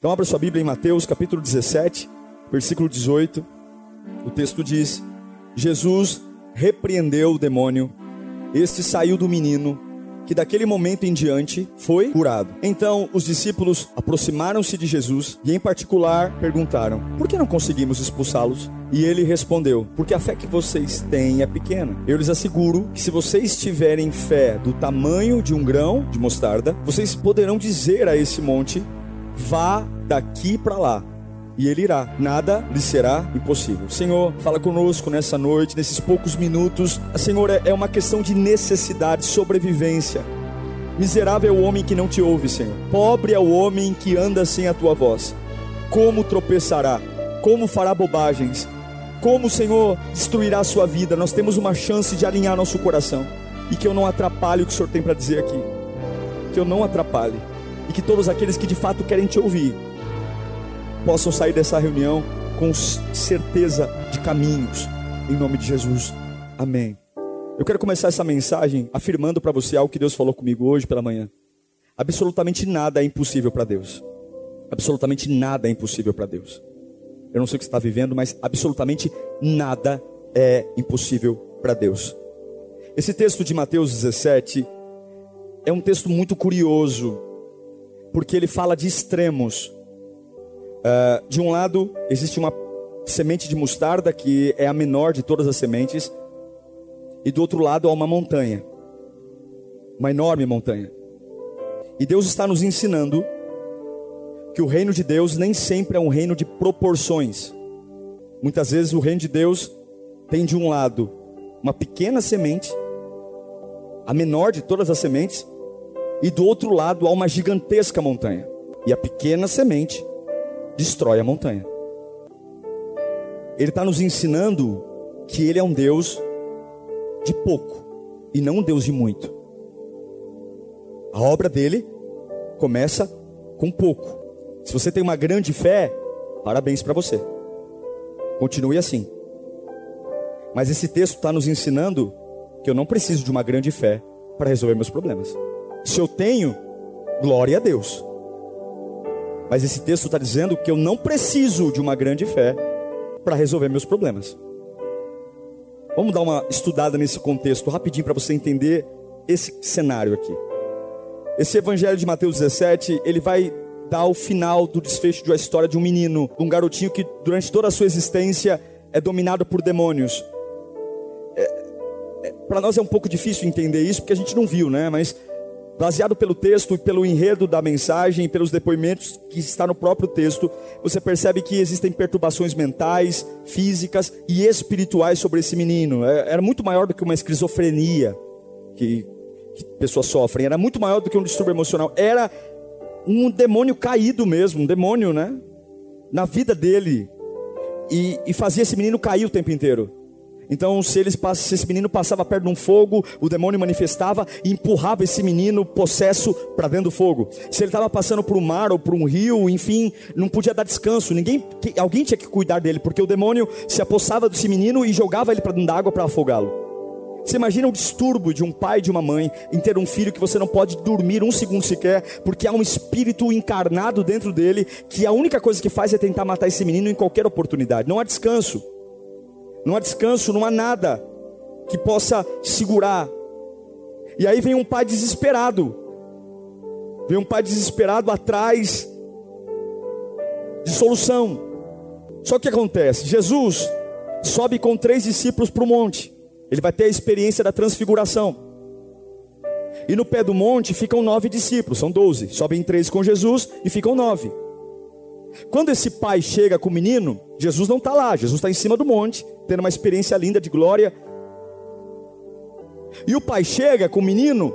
Então abra sua Bíblia em Mateus capítulo 17, versículo 18. O texto diz: Jesus repreendeu o demônio, este saiu do menino, que daquele momento em diante foi curado. Então os discípulos aproximaram-se de Jesus e, em particular, perguntaram: Por que não conseguimos expulsá-los? E ele respondeu: Porque a fé que vocês têm é pequena. Eu lhes asseguro que se vocês tiverem fé do tamanho de um grão de mostarda, vocês poderão dizer a esse monte: vá daqui para lá. E ele irá, nada lhe será impossível. Senhor, fala conosco nessa noite, nesses poucos minutos. Senhor, é uma questão de necessidade, sobrevivência. Miserável é o homem que não te ouve, Senhor. Pobre é o homem que anda sem a tua voz. Como tropeçará? Como fará bobagens? Como, Senhor, destruirá a sua vida? Nós temos uma chance de alinhar nosso coração. E que eu não atrapalhe o que o Senhor tem para dizer aqui. Que eu não atrapalhe e que todos aqueles que de fato querem te ouvir possam sair dessa reunião com certeza de caminhos, em nome de Jesus. Amém. Eu quero começar essa mensagem afirmando para você algo que Deus falou comigo hoje pela manhã. Absolutamente nada é impossível para Deus. Absolutamente nada é impossível para Deus. Eu não sei o que você está vivendo, mas absolutamente nada é impossível para Deus. Esse texto de Mateus 17 é um texto muito curioso, porque ele fala de extremos. Uh, de um lado, existe uma semente de mostarda, que é a menor de todas as sementes, e do outro lado há uma montanha, uma enorme montanha. E Deus está nos ensinando que o reino de Deus nem sempre é um reino de proporções. Muitas vezes o reino de Deus tem de um lado uma pequena semente, a menor de todas as sementes, e do outro lado há uma gigantesca montanha. E a pequena semente destrói a montanha. Ele está nos ensinando que Ele é um Deus de pouco e não um Deus de muito. A obra dele começa com pouco. Se você tem uma grande fé, parabéns para você. Continue assim. Mas esse texto está nos ensinando que eu não preciso de uma grande fé para resolver meus problemas. Se eu tenho, glória a Deus. Mas esse texto está dizendo que eu não preciso de uma grande fé para resolver meus problemas. Vamos dar uma estudada nesse contexto rapidinho para você entender esse cenário aqui. Esse evangelho de Mateus 17, ele vai dar o final do desfecho de uma história de um menino, um garotinho que durante toda a sua existência é dominado por demônios. É, é, para nós é um pouco difícil entender isso porque a gente não viu, né? Mas Baseado pelo texto e pelo enredo da mensagem e pelos depoimentos que está no próprio texto, você percebe que existem perturbações mentais, físicas e espirituais sobre esse menino. É, era muito maior do que uma esquizofrenia que, que pessoas sofrem, era muito maior do que um distúrbio emocional. Era um demônio caído mesmo, um demônio, né? Na vida dele. E, e fazia esse menino cair o tempo inteiro. Então, se, eles, se esse menino passava perto de um fogo, o demônio manifestava e empurrava esse menino possesso para dentro do fogo. Se ele estava passando por um mar ou por um rio, enfim, não podia dar descanso. Ninguém, alguém tinha que cuidar dele, porque o demônio se apossava desse menino e jogava ele para dentro da água para afogá-lo. Você imagina o distúrbio de um pai e de uma mãe em ter um filho que você não pode dormir um segundo sequer, porque há um espírito encarnado dentro dele que a única coisa que faz é tentar matar esse menino em qualquer oportunidade. Não há descanso não há descanso, não há nada que possa segurar. E aí vem um pai desesperado, vem um pai desesperado atrás de solução. Só que o que acontece? Jesus sobe com três discípulos para o monte, ele vai ter a experiência da transfiguração. E no pé do monte ficam nove discípulos, são doze. Sobem três com Jesus e ficam nove. Quando esse pai chega com o menino, Jesus não está lá, Jesus está em cima do monte, tendo uma experiência linda de glória. E o pai chega com o menino,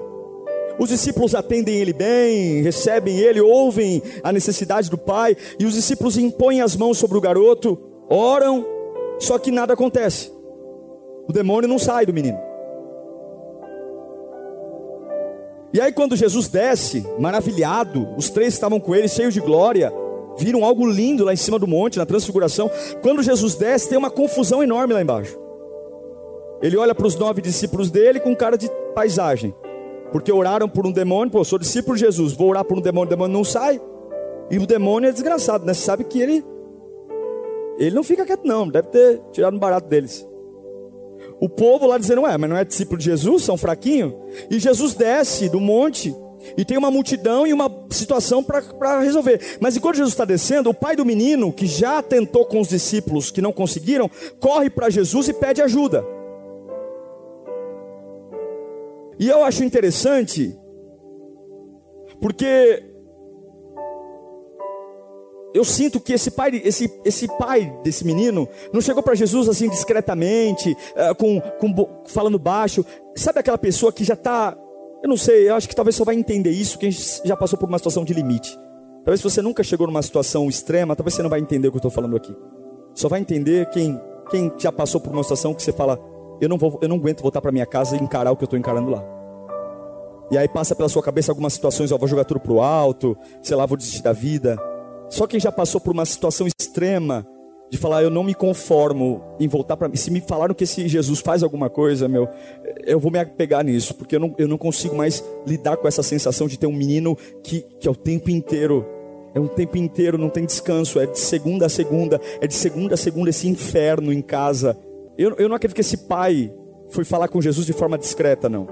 Os discípulos atendem ele bem, recebem ele, ouvem a necessidade do pai, e os discípulos impõem as mãos sobre o garoto, oram, só que nada acontece. O demônio não sai do menino. E aí, quando Jesus desce, maravilhado, os três estavam com ele, cheios de glória, viram algo lindo lá em cima do monte, na transfiguração. Quando Jesus desce, tem uma confusão enorme lá embaixo. Ele olha para os nove discípulos dele com cara de paisagem, porque oraram por um demônio. Pô, sou discípulo de Jesus, vou orar por um demônio, o demônio não sai. E o demônio é desgraçado, né? Você sabe que ele, ele não fica quieto, não, deve ter tirado um barato deles. O povo lá dizendo, ué, mas não é discípulo de Jesus, são fraquinhos. E Jesus desce do monte e tem uma multidão e uma situação para resolver. Mas enquanto Jesus está descendo, o pai do menino, que já tentou com os discípulos que não conseguiram, corre para Jesus e pede ajuda. E eu acho interessante, porque eu sinto que esse pai, esse, esse pai desse menino não chegou para Jesus assim discretamente, uh, com, com, falando baixo. Sabe aquela pessoa que já está, eu não sei, eu acho que talvez só vai entender isso quem já passou por uma situação de limite. Talvez se você nunca chegou numa situação extrema, talvez você não vai entender o que eu estou falando aqui. Só vai entender quem, quem já passou por uma situação que você fala, eu não vou, eu não aguento voltar para minha casa e encarar o que eu estou encarando lá. E aí passa pela sua cabeça algumas situações, ó, vou jogar tudo pro alto, sei lá, vou desistir da vida. Só quem já passou por uma situação extrema de falar, eu não me conformo em voltar para mim. Se me falaram que esse Jesus faz alguma coisa, meu, eu vou me apegar nisso, porque eu não, eu não consigo mais lidar com essa sensação de ter um menino que, que é o tempo inteiro. É um tempo inteiro, não tem descanso, é de segunda a segunda, é de segunda a segunda esse inferno em casa. Eu, eu não acredito que esse pai foi falar com Jesus de forma discreta, não.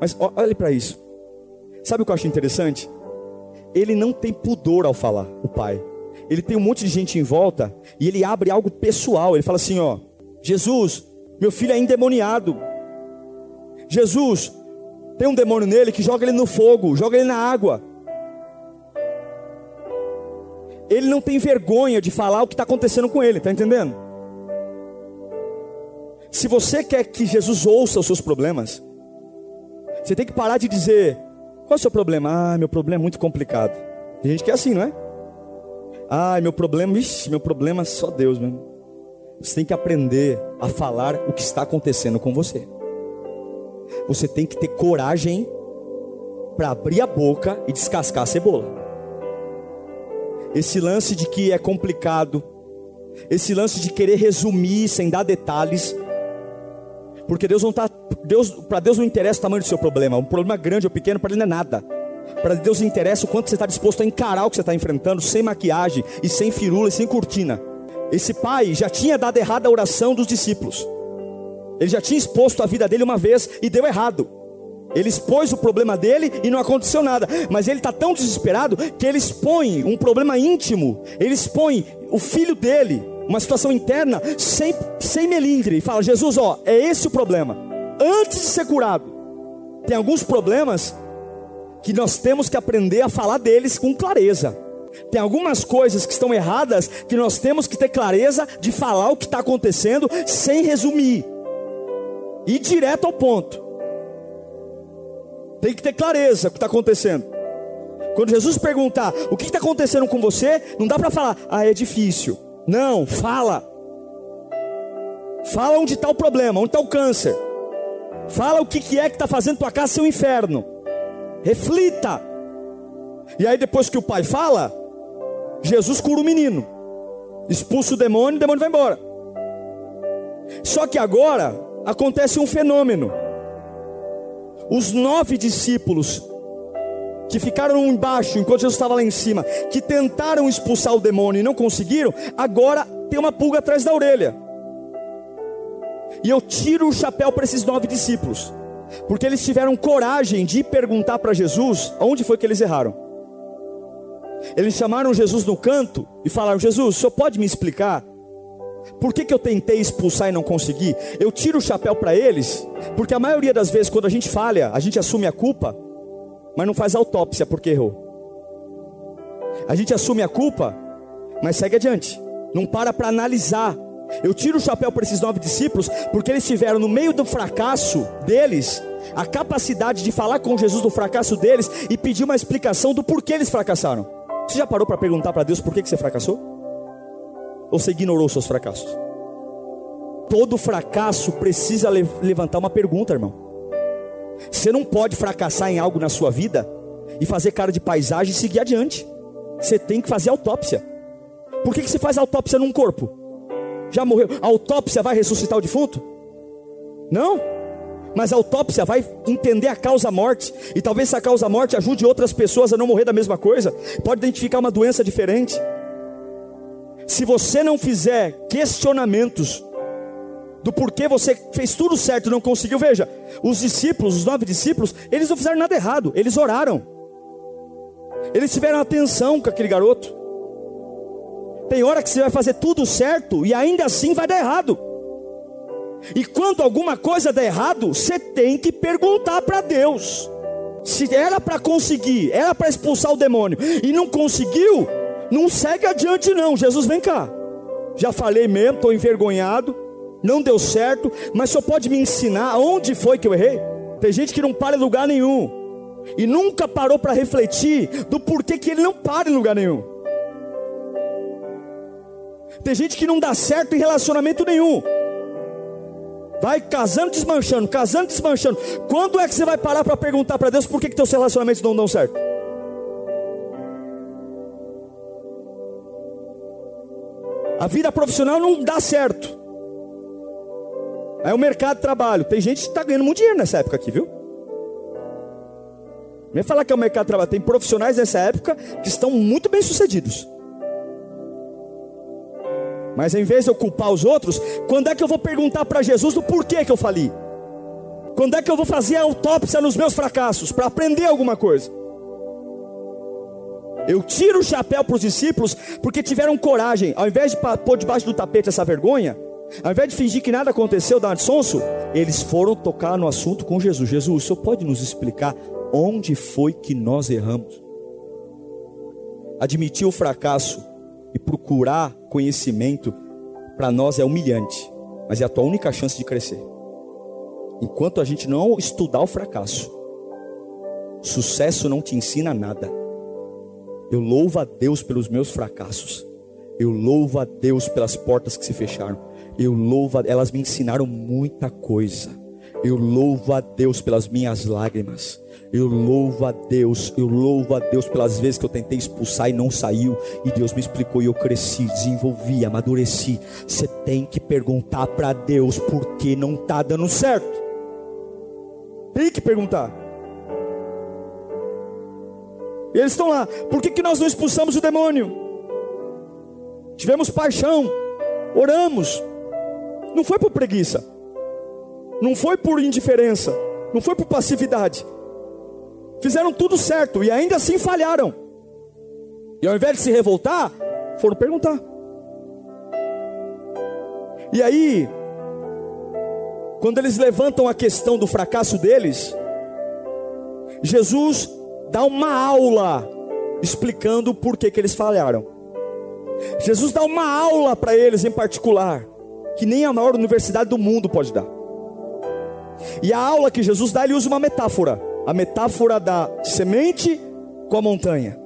Mas olhe para isso. Sabe o que eu acho interessante? ele não tem pudor ao falar, o pai. Ele tem um monte de gente em volta e ele abre algo pessoal. Ele fala assim: ó, Jesus, meu filho é endemoniado. Jesus, tem um demônio nele que joga ele no fogo, joga ele na água. Ele não tem vergonha de falar o que está acontecendo com ele, está entendendo? Se você quer que Jesus ouça os seus problemas, você tem que parar de dizer: qual é o seu problema? Ah, meu problema é muito complicado. Tem gente que é assim, não é? Ah, meu problema, ixi, meu problema é só Deus mesmo. Você tem que aprender a falar o que está acontecendo com você. Você tem que ter coragem para abrir a boca e descascar a cebola. Esse lance de que é complicado, esse lance de querer resumir sem dar detalhes, porque Deus não tá, Deus, para Deus não interessa o tamanho do seu problema. Um problema grande ou pequeno para ele não é nada. Para Deus interessa o quanto você está disposto a encarar o que você está enfrentando, sem maquiagem e sem firula e sem cortina. Esse pai já tinha dado errado a oração dos discípulos. Ele já tinha exposto a vida dele uma vez e deu errado. Ele expôs o problema dele e não aconteceu nada. Mas ele está tão desesperado que ele expõe um problema íntimo. Ele expõe o filho dele uma situação interna sem, sem melindre, e fala: Jesus, ó, é esse o problema. Antes de ser curado, tem alguns problemas que nós temos que aprender a falar deles com clareza. Tem algumas coisas que estão erradas que nós temos que ter clareza de falar o que está acontecendo sem resumir, ir direto ao ponto. Tem que ter clareza o que está acontecendo. Quando Jesus perguntar o que está acontecendo com você, não dá para falar, ah, é difícil. Não, fala. Fala onde está o problema, onde está o câncer. Fala o que, que é que está fazendo tua casa ser um inferno. Reflita. E aí depois que o pai fala, Jesus cura o menino. Expulsa o demônio, o demônio vai embora. Só que agora acontece um fenômeno. Os nove discípulos que ficaram embaixo enquanto Jesus estava lá em cima, que tentaram expulsar o demônio e não conseguiram, agora tem uma pulga atrás da orelha. E eu tiro o chapéu para esses nove discípulos, porque eles tiveram coragem de perguntar para Jesus onde foi que eles erraram. Eles chamaram Jesus no canto e falaram: Jesus, o senhor pode me explicar por que, que eu tentei expulsar e não consegui? Eu tiro o chapéu para eles, porque a maioria das vezes, quando a gente falha, a gente assume a culpa mas não faz autópsia porque errou. A gente assume a culpa, mas segue adiante. Não para para analisar. Eu tiro o chapéu para esses nove discípulos, porque eles estiveram no meio do fracasso deles, a capacidade de falar com Jesus do fracasso deles e pedir uma explicação do porquê eles fracassaram. Você já parou para perguntar para Deus por que, que você fracassou? Ou você ignorou seus fracassos? Todo fracasso precisa levantar uma pergunta, irmão. Você não pode fracassar em algo na sua vida e fazer cara de paisagem e seguir adiante. Você tem que fazer autópsia. Por que, que você faz autópsia num corpo? Já morreu. A autópsia vai ressuscitar o defunto? Não. Mas a autópsia vai entender a causa-morte. E talvez essa causa-morte ajude outras pessoas a não morrer da mesma coisa. Pode identificar uma doença diferente. Se você não fizer questionamentos do porquê você fez tudo certo e não conseguiu, veja, os discípulos, os nove discípulos, eles não fizeram nada errado, eles oraram. Eles tiveram atenção com aquele garoto. Tem hora que você vai fazer tudo certo e ainda assim vai dar errado. E quando alguma coisa der errado, você tem que perguntar para Deus. Se era para conseguir, era para expulsar o demônio e não conseguiu, não segue adiante não. Jesus vem cá. Já falei mesmo, estou envergonhado, não deu certo, mas só pode me ensinar onde foi que eu errei? Tem gente que não para em lugar nenhum e nunca parou para refletir do porquê que ele não para em lugar nenhum. Tem gente que não dá certo em relacionamento nenhum. Vai casando, desmanchando, casando, desmanchando. Quando é que você vai parar para perguntar para Deus por que, que teus relacionamentos não dão certo? A vida profissional não dá certo. É o mercado de trabalho. Tem gente que está ganhando muito dinheiro nessa época aqui, viu? Nem falar que é o mercado de trabalho. Tem profissionais nessa época que estão muito bem sucedidos. Mas em vez de eu culpar os outros, quando é que eu vou perguntar para Jesus do porquê que eu falei? Quando é que eu vou fazer a autópsia nos meus fracassos para aprender alguma coisa? Eu tiro o chapéu para os discípulos porque tiveram coragem, ao invés de pôr debaixo do tapete essa vergonha, ao invés de fingir que nada aconteceu, dar sonso, eles foram tocar no assunto com Jesus. Jesus, o senhor pode nos explicar onde foi que nós erramos? Admitir o fracasso e procurar conhecimento, para nós é humilhante, mas é a tua única chance de crescer. Enquanto a gente não estudar o fracasso, sucesso não te ensina nada. Eu louvo a Deus pelos meus fracassos. Eu louvo a Deus pelas portas que se fecharam. Eu louvo, a... elas me ensinaram muita coisa. Eu louvo a Deus pelas minhas lágrimas. Eu louvo a Deus, eu louvo a Deus pelas vezes que eu tentei expulsar e não saiu, e Deus me explicou e eu cresci, desenvolvi, amadureci. Você tem que perguntar para Deus por que não está dando certo. Tem que perguntar. E eles estão lá, por que, que nós não expulsamos o demônio? Tivemos paixão, oramos, não foi por preguiça, não foi por indiferença, não foi por passividade fizeram tudo certo e ainda assim falharam. E ao invés de se revoltar, foram perguntar. E aí, quando eles levantam a questão do fracasso deles, Jesus dá uma aula explicando por que, que eles falharam. Jesus dá uma aula para eles em particular, que nem a maior universidade do mundo pode dar. E a aula que Jesus dá, ele usa uma metáfora a metáfora da semente com a montanha.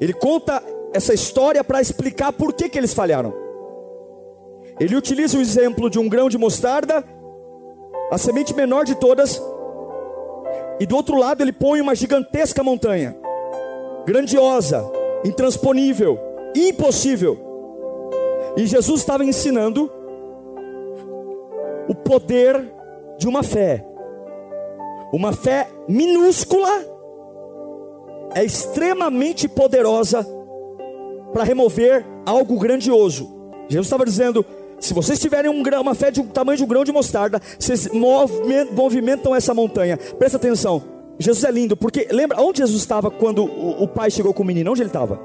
Ele conta essa história para explicar por que, que eles falharam. Ele utiliza o exemplo de um grão de mostarda, a semente menor de todas, e do outro lado ele põe uma gigantesca montanha, grandiosa, intransponível, impossível. E Jesus estava ensinando o poder de uma fé uma fé minúscula é extremamente poderosa para remover algo grandioso. Jesus estava dizendo: se vocês tiverem um grão, uma fé de um tamanho de um grão de mostarda, vocês movimentam essa montanha. Presta atenção. Jesus é lindo, porque lembra onde Jesus estava quando o, o pai chegou com o menino? Onde ele estava?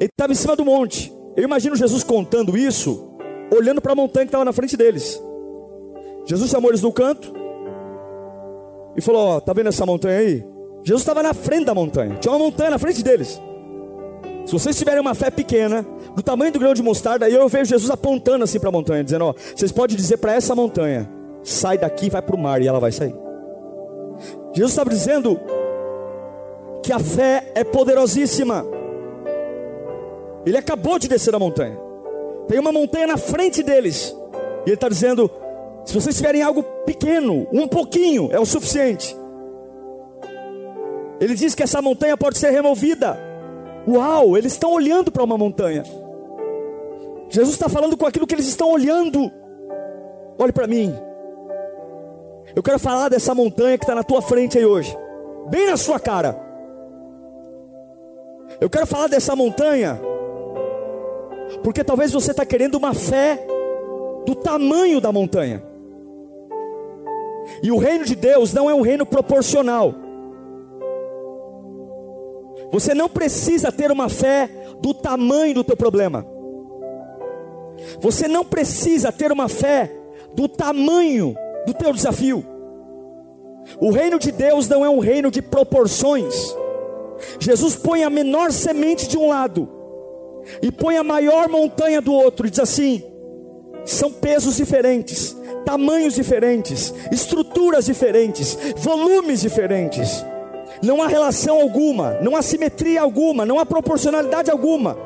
Ele estava em cima do monte. Eu imagino Jesus contando isso, olhando para a montanha que estava na frente deles. Jesus chamou eles no canto, e falou: Ó, tá vendo essa montanha aí? Jesus estava na frente da montanha, tinha uma montanha na frente deles. Se vocês tiverem uma fé pequena, do tamanho do grão de mostarda, aí eu vejo Jesus apontando assim para a montanha, dizendo: Ó, vocês podem dizer para essa montanha, sai daqui vai para o mar, e ela vai sair. Jesus estava dizendo que a fé é poderosíssima. Ele acabou de descer a montanha. Tem uma montanha na frente deles. E ele está dizendo: se vocês tiverem algo pequeno, um pouquinho, é o suficiente. Ele diz que essa montanha pode ser removida. Uau, eles estão olhando para uma montanha. Jesus está falando com aquilo que eles estão olhando. Olhe para mim. Eu quero falar dessa montanha que está na tua frente aí hoje, bem na sua cara. Eu quero falar dessa montanha porque talvez você está querendo uma fé do tamanho da montanha. E o reino de Deus não é um reino proporcional. Você não precisa ter uma fé do tamanho do teu problema. Você não precisa ter uma fé do tamanho do teu desafio. O reino de Deus não é um reino de proporções. Jesus põe a menor semente de um lado e põe a maior montanha do outro e diz assim: são pesos diferentes, tamanhos diferentes, estruturas diferentes, volumes diferentes. Não há relação alguma, não há simetria alguma, não há proporcionalidade alguma.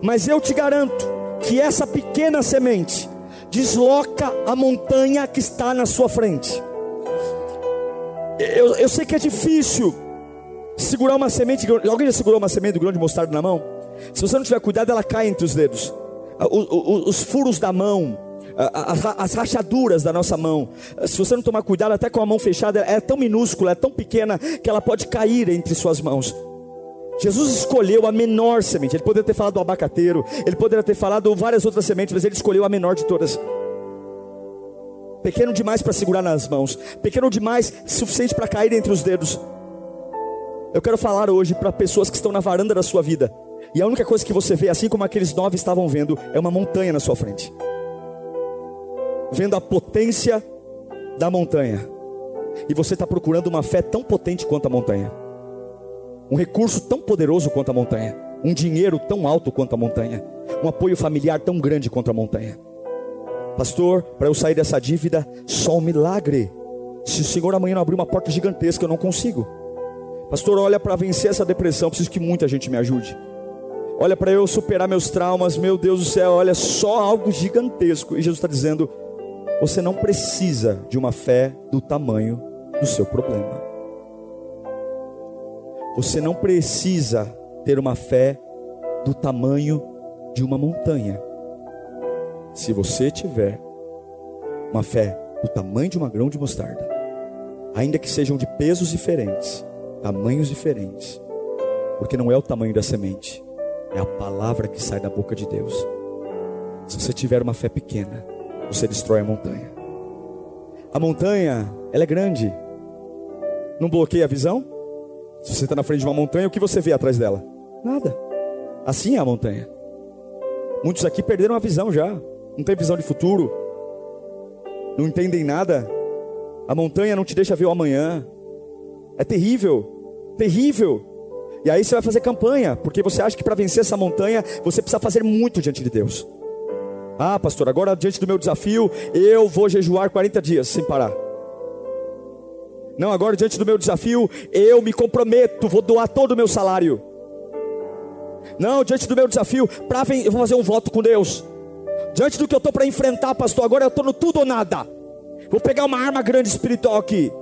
Mas eu te garanto que essa pequena semente desloca a montanha que está na sua frente. Eu, eu sei que é difícil segurar uma semente. Alguém já segurou uma semente do grão de mostarda na mão? Se você não tiver cuidado, ela cai entre os dedos. Os, os furos da mão, as, as, rachaduras da nossa mão. Se você não tomar cuidado, até com a mão fechada, é tão minúscula, é tão pequena que ela pode cair entre suas mãos. Jesus escolheu a menor semente. Ele poderia ter falado do abacateiro, ele poderia ter falado várias outras sementes, mas ele escolheu a menor de todas. Pequeno demais para segurar nas mãos, pequeno demais, suficiente para cair entre os dedos. Eu quero falar hoje para pessoas que estão na varanda da sua vida. E a única coisa que você vê, assim como aqueles nove estavam vendo, é uma montanha na sua frente. Vendo a potência da montanha. E você está procurando uma fé tão potente quanto a montanha. Um recurso tão poderoso quanto a montanha. Um dinheiro tão alto quanto a montanha. Um apoio familiar tão grande quanto a montanha. Pastor, para eu sair dessa dívida, só um milagre. Se o Senhor amanhã não abrir uma porta gigantesca, eu não consigo. Pastor, olha para vencer essa depressão, preciso que muita gente me ajude. Olha para eu superar meus traumas, meu Deus do céu, olha só algo gigantesco. E Jesus está dizendo: você não precisa de uma fé do tamanho do seu problema. Você não precisa ter uma fé do tamanho de uma montanha. Se você tiver uma fé do tamanho de uma grão de mostarda, ainda que sejam de pesos diferentes, tamanhos diferentes, porque não é o tamanho da semente, é a palavra que sai da boca de Deus. Se você tiver uma fé pequena, você destrói a montanha. A montanha, ela é grande. Não bloqueia a visão? Se você está na frente de uma montanha, o que você vê atrás dela? Nada. Assim é a montanha. Muitos aqui perderam a visão já. Não tem visão de futuro. Não entendem nada. A montanha não te deixa ver o amanhã. É terrível. Terrível. E aí você vai fazer campanha, porque você acha que para vencer essa montanha você precisa fazer muito diante de Deus. Ah, pastor, agora diante do meu desafio, eu vou jejuar 40 dias sem parar. Não, agora diante do meu desafio, eu me comprometo, vou doar todo o meu salário. Não, diante do meu desafio, pra, eu vou fazer um voto com Deus. Diante do que eu estou para enfrentar, pastor, agora eu estou no tudo ou nada. Vou pegar uma arma grande espiritual aqui.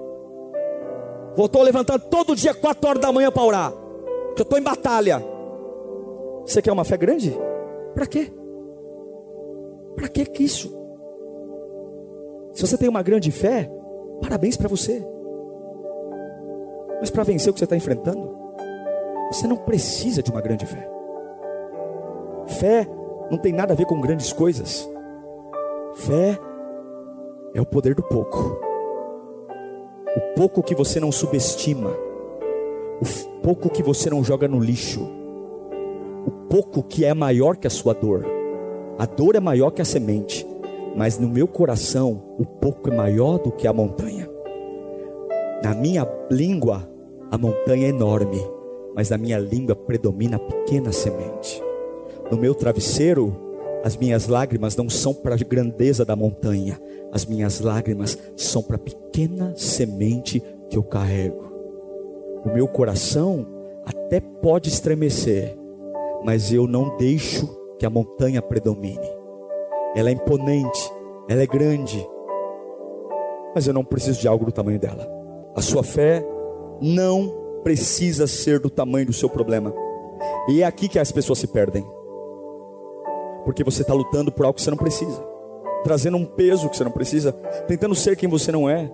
Vou estou levantando todo dia, 4 horas da manhã para orar que eu estou em batalha. Você quer uma fé grande? Para quê? Para que isso? Se você tem uma grande fé, parabéns para você. Mas para vencer o que você está enfrentando, você não precisa de uma grande fé. Fé não tem nada a ver com grandes coisas. Fé é o poder do pouco. O pouco que você não subestima o pouco que você não joga no lixo, o pouco que é maior que a sua dor. A dor é maior que a semente, mas no meu coração o pouco é maior do que a montanha. Na minha língua a montanha é enorme, mas na minha língua predomina a pequena semente. No meu travesseiro As minhas lágrimas não são para a grandeza da montanha, as minhas lágrimas são para a pequena semente que eu carrego. O meu coração até pode estremecer, mas eu não deixo que a montanha predomine. Ela é imponente, ela é grande, mas eu não preciso de algo do tamanho dela. A sua fé não precisa ser do tamanho do seu problema. E é aqui que as pessoas se perdem. Porque você está lutando por algo que você não precisa, trazendo um peso que você não precisa, tentando ser quem você não é,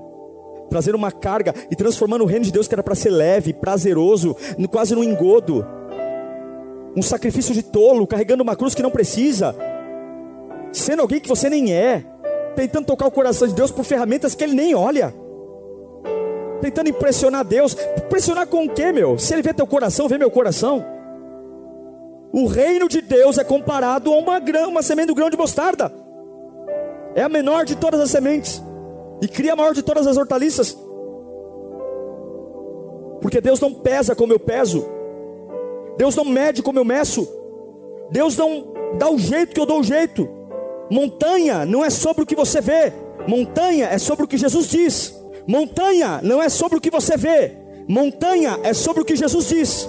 trazendo uma carga e transformando o reino de Deus que era para ser leve, prazeroso, quase no engodo, um sacrifício de tolo, carregando uma cruz que não precisa, sendo alguém que você nem é, tentando tocar o coração de Deus por ferramentas que ele nem olha tentando impressionar Deus. Impressionar com o que, meu? Se ele vê teu coração, vê meu coração. O reino de Deus é comparado a uma, grã, uma semente do grão de mostarda. É a menor de todas as sementes. E cria a maior de todas as hortaliças. Porque Deus não pesa como eu peso. Deus não mede como eu meço. Deus não dá o jeito que eu dou o jeito. Montanha não é sobre o que você vê. Montanha é sobre o que Jesus diz. Montanha não é sobre o que você vê, montanha é sobre o que Jesus diz.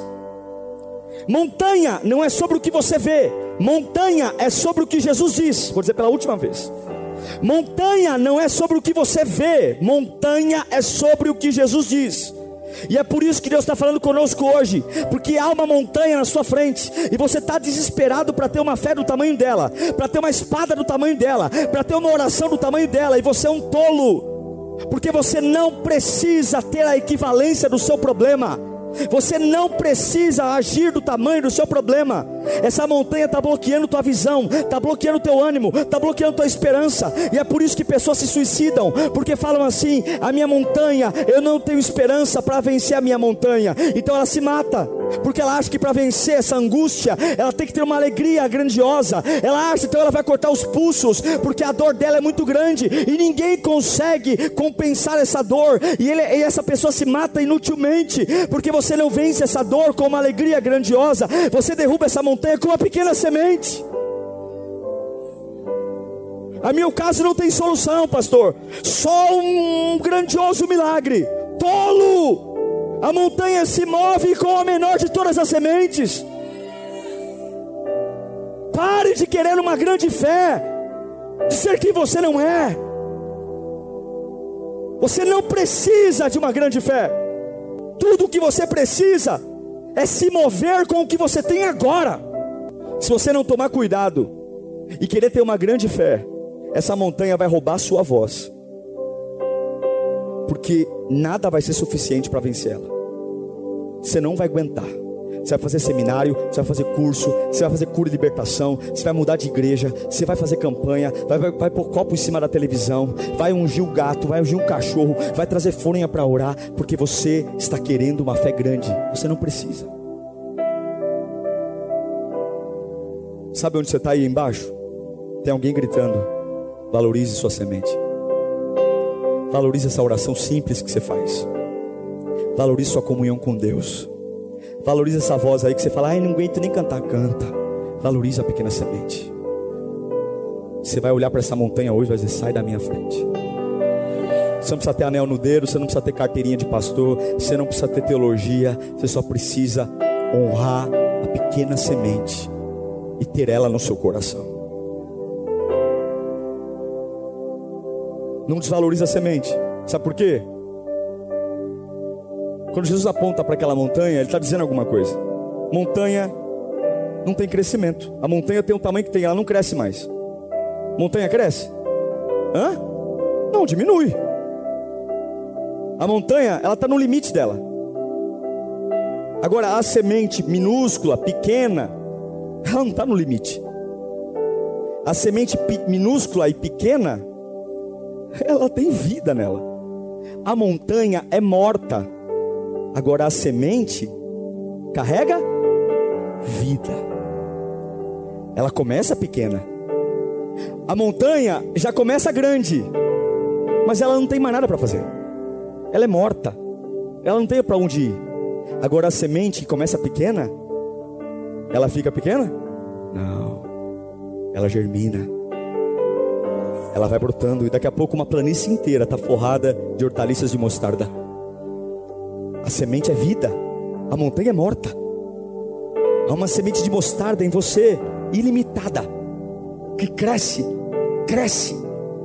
Montanha não é sobre o que você vê, montanha é sobre o que Jesus diz. Vou dizer pela última vez. Montanha não é sobre o que você vê, montanha é sobre o que Jesus diz. E é por isso que Deus está falando conosco hoje, porque há uma montanha na sua frente, e você está desesperado para ter uma fé do tamanho dela, para ter uma espada do tamanho dela, para ter uma oração do tamanho dela, e você é um tolo porque você não precisa ter a equivalência do seu problema. Você não precisa agir do tamanho do seu problema. Essa montanha está bloqueando tua visão, está bloqueando teu ânimo, está bloqueando tua esperança. E é por isso que pessoas se suicidam, porque falam assim: a minha montanha, eu não tenho esperança para vencer a minha montanha. Então ela se mata, porque ela acha que para vencer essa angústia, ela tem que ter uma alegria grandiosa. Ela acha então ela vai cortar os pulsos, porque a dor dela é muito grande e ninguém consegue compensar essa dor. E, ele, e essa pessoa se mata inutilmente, porque você não vence essa dor com uma alegria grandiosa, você derruba essa montanha com uma pequena semente. A meu caso não tem solução, pastor. Só um grandioso milagre. Tolo! A montanha se move com a menor de todas as sementes. Pare de querer uma grande fé, de ser quem você não é. Você não precisa de uma grande fé. Tudo o que você precisa é se mover com o que você tem agora. Se você não tomar cuidado e querer ter uma grande fé, essa montanha vai roubar a sua voz. Porque nada vai ser suficiente para vencê-la. Você não vai aguentar. Você vai fazer seminário, você vai fazer curso, você vai fazer cura e libertação, você vai mudar de igreja, você vai fazer campanha, vai, vai, vai pôr copo em cima da televisão, vai ungir o gato, vai ungir um cachorro, vai trazer folha para orar, porque você está querendo uma fé grande. Você não precisa. Sabe onde você está aí embaixo? Tem alguém gritando: valorize sua semente. Valorize essa oração simples que você faz. Valorize sua comunhão com Deus. Valorize essa voz aí que você fala, ai, não aguento nem cantar, canta. Valorize a pequena semente. Você vai olhar para essa montanha hoje e vai dizer, sai da minha frente. Você não precisa ter anel no dedo, você não precisa ter carteirinha de pastor, você não precisa ter teologia, você só precisa honrar a pequena semente e ter ela no seu coração. Não desvalorize a semente. Sabe por quê? Quando Jesus aponta para aquela montanha, ele está dizendo alguma coisa. Montanha não tem crescimento. A montanha tem o tamanho que tem, ela não cresce mais. Montanha cresce? Hã? Não, diminui. A montanha, ela está no limite dela. Agora, a semente minúscula, pequena, ela não está no limite. A semente minúscula e pequena, ela tem vida nela. A montanha é morta Agora a semente carrega vida. Ela começa pequena. A montanha já começa grande, mas ela não tem mais nada para fazer. Ela é morta. Ela não tem para onde ir. Agora a semente que começa pequena, ela fica pequena? Não. ela germina, ela vai brotando e daqui a pouco uma planície inteira está forrada de hortaliças de mostarda. A semente é vida, a montanha é morta. Há uma semente de mostarda em você, ilimitada, que cresce, cresce,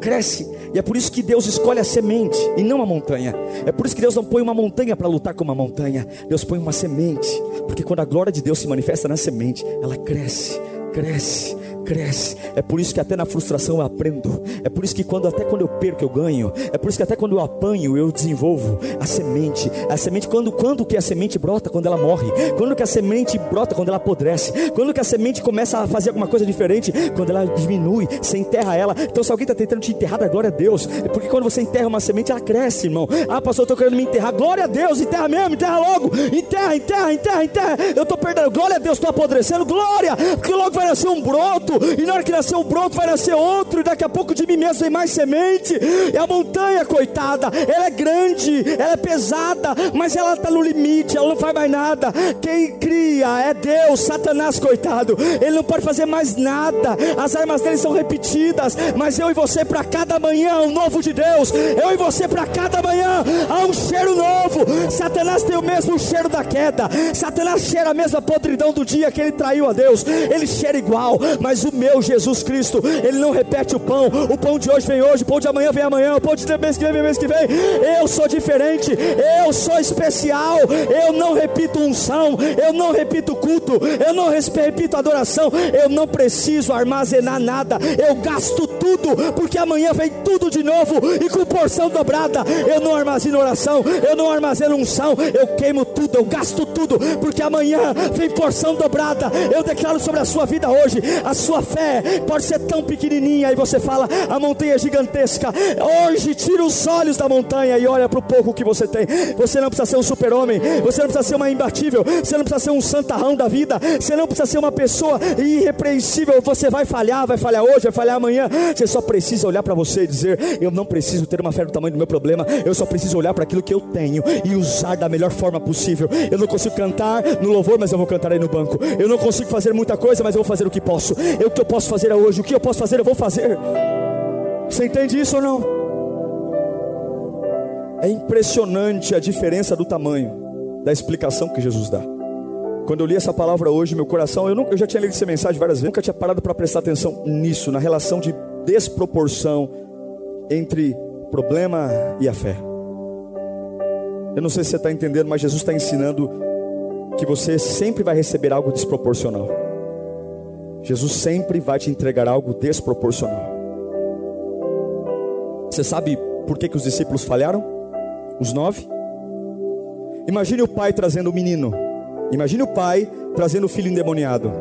cresce. E é por isso que Deus escolhe a semente e não a montanha. É por isso que Deus não põe uma montanha para lutar com uma montanha. Deus põe uma semente, porque quando a glória de Deus se manifesta na semente, ela cresce, cresce, cresce. É por isso que até na frustração eu aprendo. É por isso que quando até quando eu perco eu ganho. É por isso que até quando eu apanho eu desenvolvo a semente. A semente quando quando que a semente brota quando ela morre. Quando que a semente brota quando ela apodrece. Quando que a semente começa a fazer alguma coisa diferente quando ela diminui, você enterra ela. Então se alguém está tentando te enterrar, glória a Deus. É porque quando você enterra uma semente ela cresce, irmão. Ah, pastor, eu estou querendo me enterrar. Glória a Deus, enterra mesmo, enterra logo. Enterra, enterra, enterra, enterra. Eu estou perdendo. Glória a Deus, estou apodrecendo. Glória, porque logo vai nascer um broto e na hora que nascer um broto vai nascer outro, e daqui a pouco de mim mesmo tem mais semente. E a montanha, coitada, ela é grande, ela é pesada, mas ela está no limite, ela não faz mais nada. Quem cria é Deus, Satanás, coitado, ele não pode fazer mais nada. As armas dele são repetidas, mas eu e você para cada manhã um novo de Deus. Eu e você para cada manhã há um cheiro novo. Satanás tem o mesmo cheiro da queda. Satanás cheira a mesma podridão do dia que ele traiu a Deus. Ele cheira igual, mas o meu Jesus Cristo, Ele não repete o pão. O pão de hoje vem hoje, o pão de amanhã vem amanhã, o pão de mês que vem vem mês que vem. Eu sou diferente, eu sou especial. Eu não repito unção, eu não repito culto, eu não repito adoração. Eu não preciso armazenar nada. Eu gasto tudo, porque amanhã vem tudo de novo e com porção dobrada. Eu não armazeno oração, eu não armazeno unção, eu queimo tudo, eu gasto tudo, porque amanhã vem porção dobrada. Eu declaro sobre a sua vida hoje, a sua fé pode ser tão pequenininha, e você fala, a montanha é gigantesca. Hoje, tira os olhos da montanha e olha para o pouco que você tem. Você não precisa ser um super-homem, você não precisa ser uma imbatível, você não precisa ser um santarrão da vida, você não precisa ser uma pessoa irrepreensível. Você vai falhar, vai falhar hoje, vai falhar amanhã. Você só precisa olhar para você e dizer: Eu não preciso ter uma fé do tamanho do meu problema, eu só preciso olhar para aquilo que eu tenho e usar da melhor forma possível. Eu não consigo cantar no louvor, mas eu vou cantar aí no banco. Eu não consigo fazer muita coisa, mas eu vou fazer o que posso. Eu que eu posso fazer hoje, o que eu posso fazer, eu vou fazer. Você entende isso ou não? É impressionante a diferença do tamanho da explicação que Jesus dá. Quando eu li essa palavra hoje, meu coração, eu, eu já tinha lido essa mensagem várias vezes, nunca tinha parado para prestar atenção nisso, na relação de desproporção entre problema e a fé. Eu não sei se você está entendendo, mas Jesus está ensinando que você sempre vai receber algo desproporcional. Jesus sempre vai te entregar algo desproporcional. Você sabe por que, que os discípulos falharam? Os nove? Imagine o pai trazendo o menino. Imagine o pai trazendo o filho endemoniado.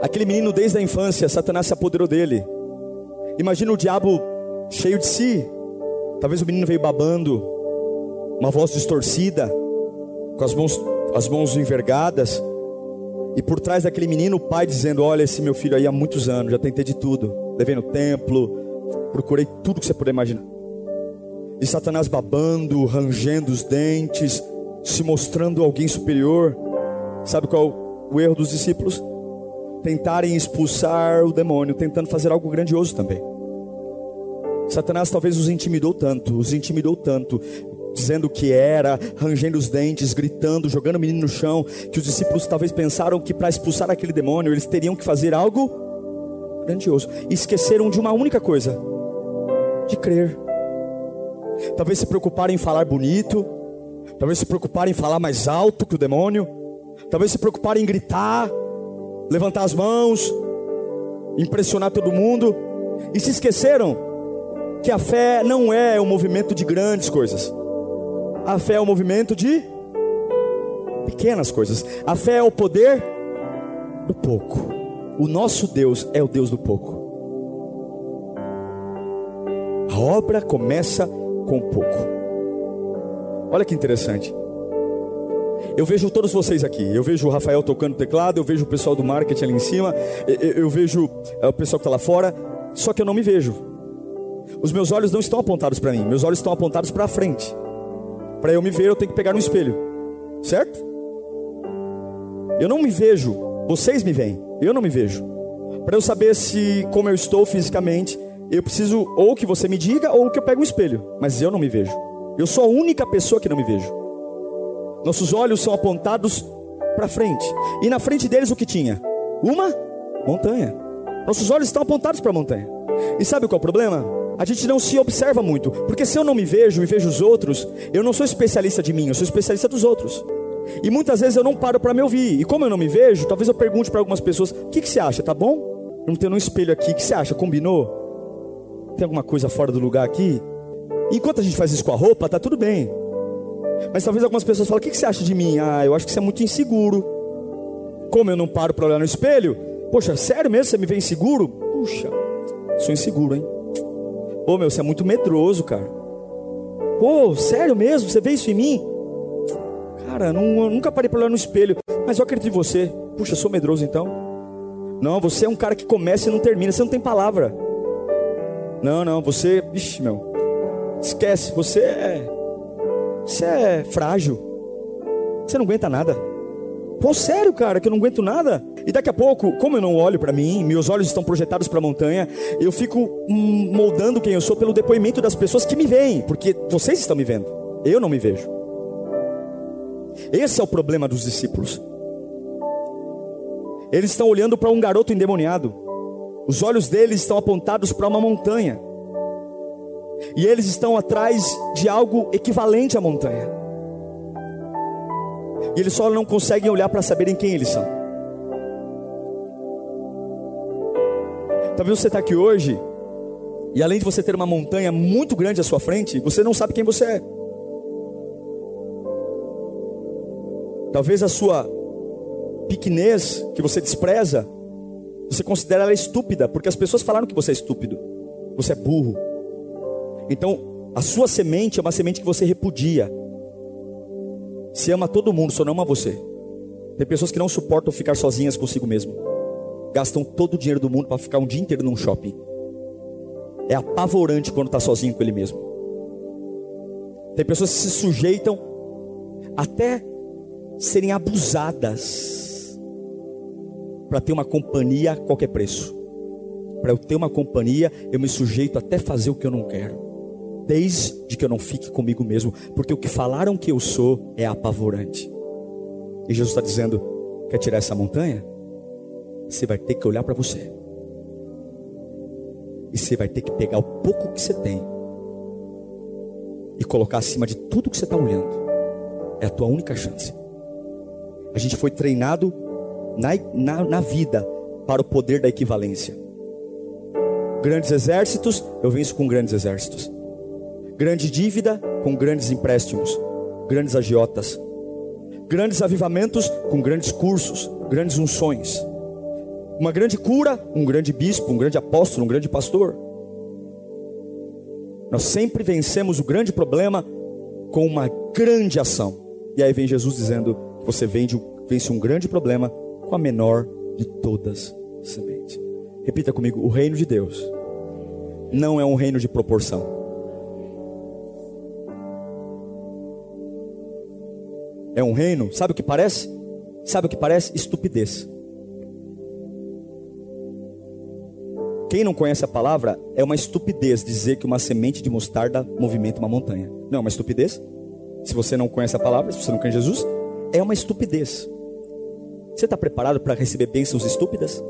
Aquele menino, desde a infância, Satanás se apoderou dele. Imagine o diabo cheio de si. Talvez o menino veio babando, uma voz distorcida, com as mãos, as mãos envergadas. E por trás daquele menino, o pai dizendo: Olha, esse meu filho aí há muitos anos, já tentei de tudo. Levei no templo, procurei tudo que você puder imaginar. E Satanás babando, rangendo os dentes, se mostrando alguém superior. Sabe qual o erro dos discípulos? Tentarem expulsar o demônio, tentando fazer algo grandioso também. Satanás talvez os intimidou tanto, os intimidou tanto, dizendo que era, rangendo os dentes, gritando, jogando o menino no chão, que os discípulos talvez pensaram que para expulsar aquele demônio eles teriam que fazer algo grandioso. E esqueceram de uma única coisa: de crer. Talvez se preocuparem em falar bonito, talvez se preocuparem em falar mais alto que o demônio, talvez se preocuparem em gritar, levantar as mãos, impressionar todo mundo, e se esqueceram que a fé não é o movimento de grandes coisas. A fé é o movimento de pequenas coisas. A fé é o poder do pouco. O nosso Deus é o Deus do pouco. A obra começa com pouco. Olha que interessante. Eu vejo todos vocês aqui. Eu vejo o Rafael tocando teclado, eu vejo o pessoal do marketing ali em cima, eu, vejo é, o pessoal que está lá fora. Só que eu não me vejo. Os meus olhos não estão apontados para mim, meus olhos estão apontados para frente. Para eu me ver, eu tenho que pegar no espelho, certo? Eu não me vejo, vocês me veem. Eu não me vejo. Para eu saber se como eu estou fisicamente, eu preciso ou que você me diga ou que eu pegue um espelho, mas eu não me vejo. Eu sou a única pessoa que não me vejo. Nossos olhos são apontados para frente. E na frente deles o que tinha? Uma montanha. Nossos olhos estão apontados para a montanha. E sabe qual é o problema? A gente não se observa muito, porque se eu não me vejo e vejo os outros, eu não sou especialista de mim, eu sou especialista dos outros. E muitas vezes eu não paro para me ouvir. E como eu não me vejo, talvez eu pergunte para algumas pessoas: o que, que você acha? Tá bom? Não tem um espelho aqui, o que você acha? Combinou? Tem alguma coisa fora do lugar aqui? Enquanto a gente faz isso com a roupa, tá tudo bem. Mas talvez algumas pessoas falem: o que, que você acha de mim? Ah, eu acho que você é muito inseguro. Como eu não paro para olhar no espelho, poxa, sério mesmo? Você me vê inseguro? Puxa, sou inseguro, hein? Ô meu, você é muito medroso, cara. Pô, sério mesmo? Você vê isso em mim? Cara, não, nunca parei para olhar no espelho, mas eu acredito em você. Puxa, sou medroso então? Não, você é um cara que começa e não termina, você não tem palavra. Não, não, você, ixi, meu, esquece, você é, você é frágil. Você não aguenta nada. Pô, sério, cara, que eu não aguento nada. E daqui a pouco, como eu não olho para mim, meus olhos estão projetados para a montanha, eu fico hum, moldando quem eu sou pelo depoimento das pessoas que me veem, porque vocês estão me vendo, eu não me vejo. Esse é o problema dos discípulos. Eles estão olhando para um garoto endemoniado. Os olhos deles estão apontados para uma montanha. E eles estão atrás de algo equivalente à montanha. E eles só não conseguem olhar para saberem quem eles são. Talvez você está aqui hoje, e além de você ter uma montanha muito grande à sua frente, você não sabe quem você é. Talvez a sua pequenez que você despreza, você considera ela estúpida, porque as pessoas falaram que você é estúpido, você é burro. Então, a sua semente é uma semente que você repudia. Se ama todo mundo, só não ama você. Tem pessoas que não suportam ficar sozinhas consigo mesmo. Gastam todo o dinheiro do mundo para ficar um dia inteiro num shopping. É apavorante quando está sozinho com ele mesmo. Tem pessoas que se sujeitam até serem abusadas para ter uma companhia a qualquer preço. Para eu ter uma companhia, eu me sujeito até fazer o que eu não quero, desde que eu não fique comigo mesmo, porque o que falaram que eu sou é apavorante. E Jesus está dizendo: quer tirar essa montanha? Você vai ter que olhar para você, e você vai ter que pegar o pouco que você tem e colocar acima de tudo que você está olhando. É a tua única chance. A gente foi treinado na, na, na vida para o poder da equivalência. Grandes exércitos, eu venço com grandes exércitos. Grande dívida, com grandes empréstimos. Grandes agiotas. Grandes avivamentos, com grandes cursos, grandes unções. Uma grande cura, um grande bispo, um grande apóstolo, um grande pastor. Nós sempre vencemos o grande problema com uma grande ação. E aí vem Jesus dizendo: você vence, vence um grande problema com a menor de todas sementes. Repita comigo: o reino de Deus não é um reino de proporção. É um reino, sabe o que parece? Sabe o que parece? Estupidez. Quem não conhece a palavra, é uma estupidez dizer que uma semente de mostarda movimenta uma montanha. Não é uma estupidez? Se você não conhece a palavra, se você não conhece Jesus, é uma estupidez. Você está preparado para receber bênçãos estúpidas?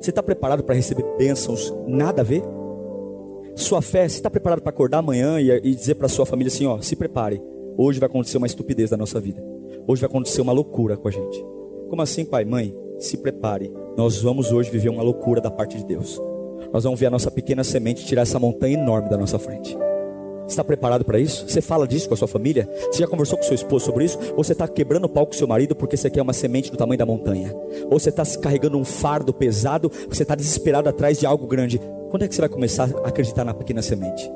Você está preparado para receber bênçãos nada a ver? Sua fé, você está preparado para acordar amanhã e, e dizer para sua família assim: ó, se prepare, hoje vai acontecer uma estupidez da nossa vida, hoje vai acontecer uma loucura com a gente. Como assim, pai, mãe? Se prepare, nós vamos hoje viver uma loucura da parte de Deus. Nós vamos ver a nossa pequena semente tirar essa montanha enorme da nossa frente está preparado para isso? Você fala disso com a sua família? Você já conversou com seu esposo sobre isso? Ou você está quebrando o pau com seu marido porque você quer uma semente do tamanho da montanha? Ou você está carregando um fardo pesado, você está desesperado atrás de algo grande? Quando é que você vai começar a acreditar na pequena semente?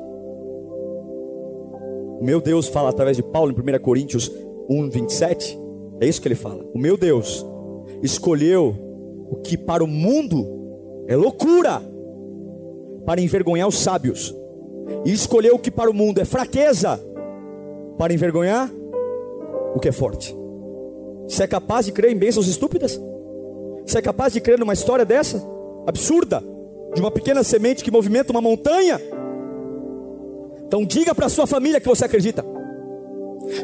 O meu Deus fala através de Paulo em 1 Coríntios 1, 27. É isso que ele fala. O meu Deus escolheu o que para o mundo é loucura para envergonhar os sábios e escolheu o que para o mundo é fraqueza para envergonhar o que é forte. Você é capaz de crer em bênçãos estúpidas? Você é capaz de crer numa história dessa? Absurda, de uma pequena semente que movimenta uma montanha? Então diga para sua família que você acredita.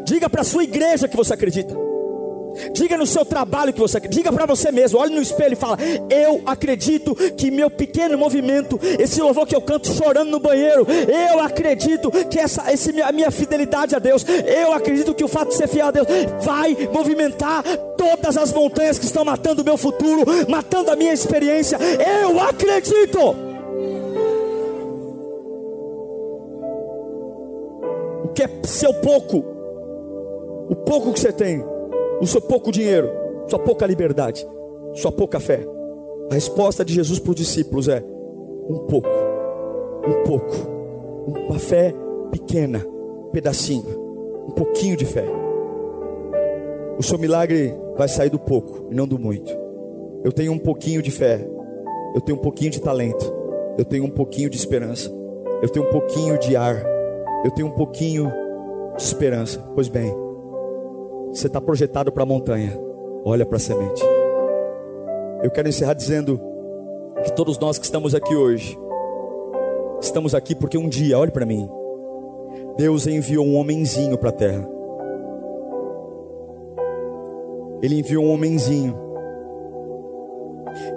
Diga para sua igreja que você acredita. Diga no seu trabalho que você diga para você mesmo, olhe no espelho e fala: Eu acredito que meu pequeno movimento, esse louvor que eu canto chorando no banheiro, eu acredito que essa, esse, a minha fidelidade a Deus, eu acredito que o fato de ser fiel a Deus vai movimentar todas as montanhas que estão matando o meu futuro, matando a minha experiência. Eu acredito. O que é seu pouco? O pouco que você tem o seu pouco dinheiro, sua pouca liberdade, sua pouca fé. A resposta de Jesus para os discípulos é: um pouco, um pouco, uma fé pequena, um pedacinho, um pouquinho de fé. O seu milagre vai sair do pouco e não do muito. Eu tenho um pouquinho de fé, eu tenho um pouquinho de talento, eu tenho um pouquinho de esperança, eu tenho um pouquinho de ar, eu tenho um pouquinho de esperança. Pois bem, você está projetado para a montanha. Olha para a semente. Eu quero encerrar dizendo que todos nós que estamos aqui hoje, estamos aqui porque um dia, olhe para mim, Deus enviou um homenzinho para a terra. Ele enviou um homenzinho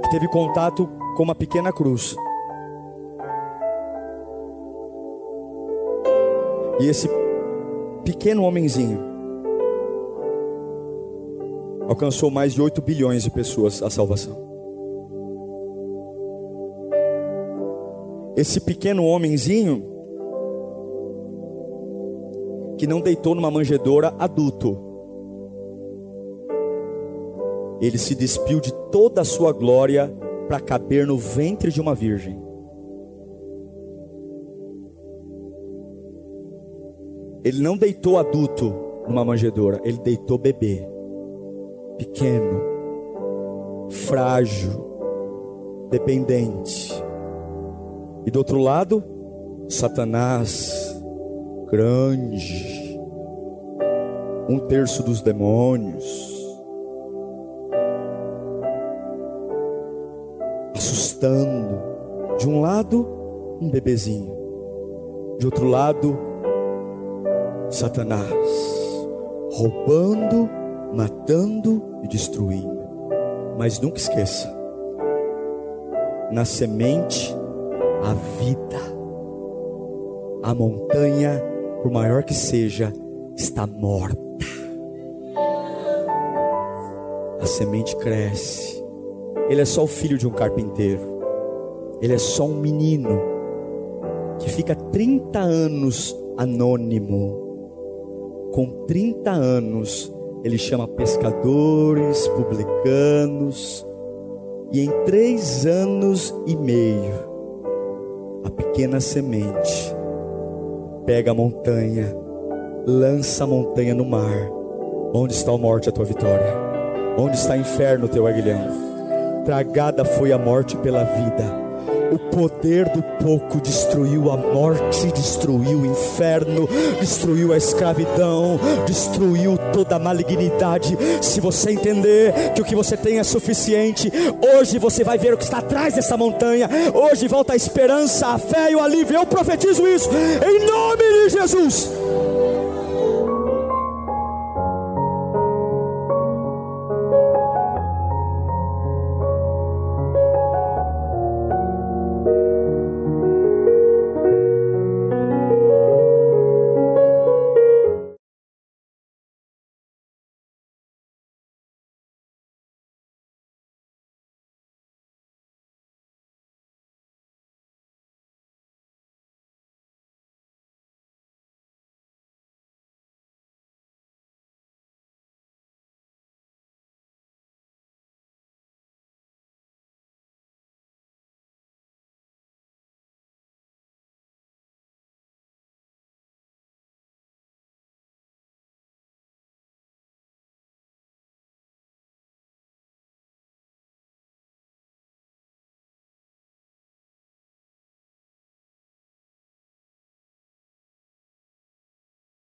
que teve contato com uma pequena cruz. E esse pequeno homenzinho alcançou mais de 8 bilhões de pessoas a salvação. Esse pequeno homenzinho que não deitou numa manjedoura adulto. Ele se despiu de toda a sua glória para caber no ventre de uma virgem. Ele não deitou adulto numa manjedoura, ele deitou bebê pequeno, frágil, dependente. E do outro lado, Satanás, grande, um terço dos demônios, assustando. De um lado, um bebezinho, de outro lado, Satanás, roubando matando e destruindo. Mas nunca esqueça: na semente, a vida. A montanha, por maior que seja, está morta. A semente cresce. Ele é só o filho de um carpinteiro. Ele é só um menino que fica 30 anos anônimo. Com 30 anos, ele chama pescadores, publicanos, e em três anos e meio, a pequena semente pega a montanha, lança a montanha no mar. Onde está a morte, a tua vitória? Onde está o inferno, teu aguilhão? Tragada foi a morte pela vida o poder do pouco destruiu a morte, destruiu o inferno, destruiu a escravidão, destruiu toda a malignidade. Se você entender que o que você tem é suficiente, hoje você vai ver o que está atrás dessa montanha. Hoje volta a esperança, a fé e o alívio. Eu profetizo isso em nome de Jesus.